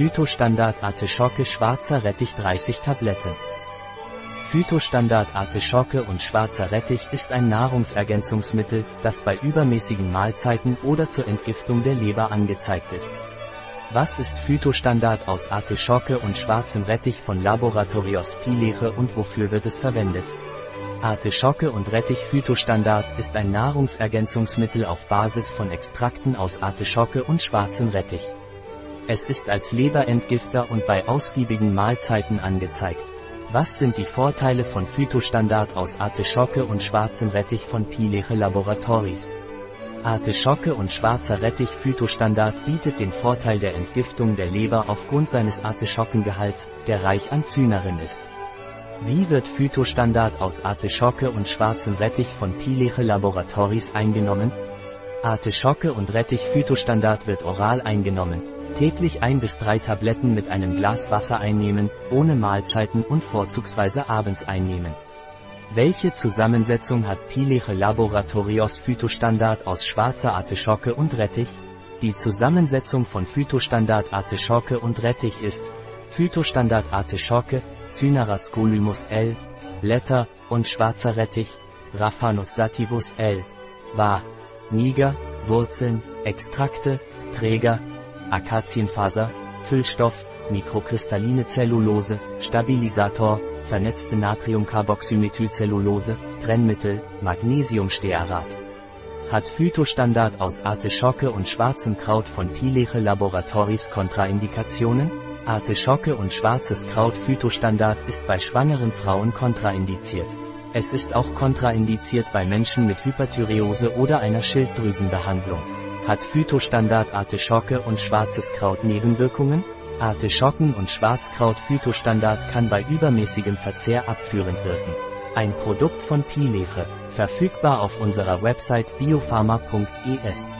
Phytostandard Artischocke schwarzer Rettich 30 Tabletten. Phytostandard Artischocke und schwarzer Rettich ist ein Nahrungsergänzungsmittel, das bei übermäßigen Mahlzeiten oder zur Entgiftung der Leber angezeigt ist. Was ist Phytostandard aus Artischocke und schwarzem Rettich von Laboratorios Pileche und wofür wird es verwendet? Artischocke und Rettich Phytostandard ist ein Nahrungsergänzungsmittel auf Basis von Extrakten aus Artischocke und schwarzem Rettich. Es ist als Leberentgifter und bei ausgiebigen Mahlzeiten angezeigt. Was sind die Vorteile von Phytostandard aus Artischocke und schwarzem Rettich von Pileche Laboratories? Artischocke und schwarzer Rettich Phytostandard bietet den Vorteil der Entgiftung der Leber aufgrund seines Artischockengehalts, der reich an Zynerin ist. Wie wird Phytostandard aus Artischocke und schwarzem Rettich von Pileche Laboratories eingenommen? Artischocke und Rettich Phytostandard wird oral eingenommen. Täglich ein bis drei Tabletten mit einem Glas Wasser einnehmen, ohne Mahlzeiten und vorzugsweise abends einnehmen. Welche Zusammensetzung hat Pileche Laboratorios Phytostandard aus schwarzer Artischocke und Rettich? Die Zusammensetzung von Phytostandard Artischocke und Rettich ist Phytostandard Artischocke, Cynaras golumus L, Blätter und schwarzer Rettich, Raphanus sativus L, war, Niger, Wurzeln, Extrakte, Träger, Akazienfaser, Füllstoff, mikrokristalline Zellulose, Stabilisator, vernetzte Natriumcarboxymethylcellulose, Trennmittel, Magnesiumstearat. Hat Phytostandard aus Artischocke und schwarzem Kraut von Pileche Laboratories Kontraindikationen? Artischocke und schwarzes Kraut Phytostandard ist bei schwangeren Frauen kontraindiziert. Es ist auch kontraindiziert bei Menschen mit Hyperthyreose oder einer Schilddrüsenbehandlung. Hat Phytostandard Artischocke und schwarzes Kraut Nebenwirkungen? Artischocken und Schwarzkraut Phytostandard kann bei übermäßigem Verzehr abführend wirken. Ein Produkt von Pileche, verfügbar auf unserer Website biopharma.es.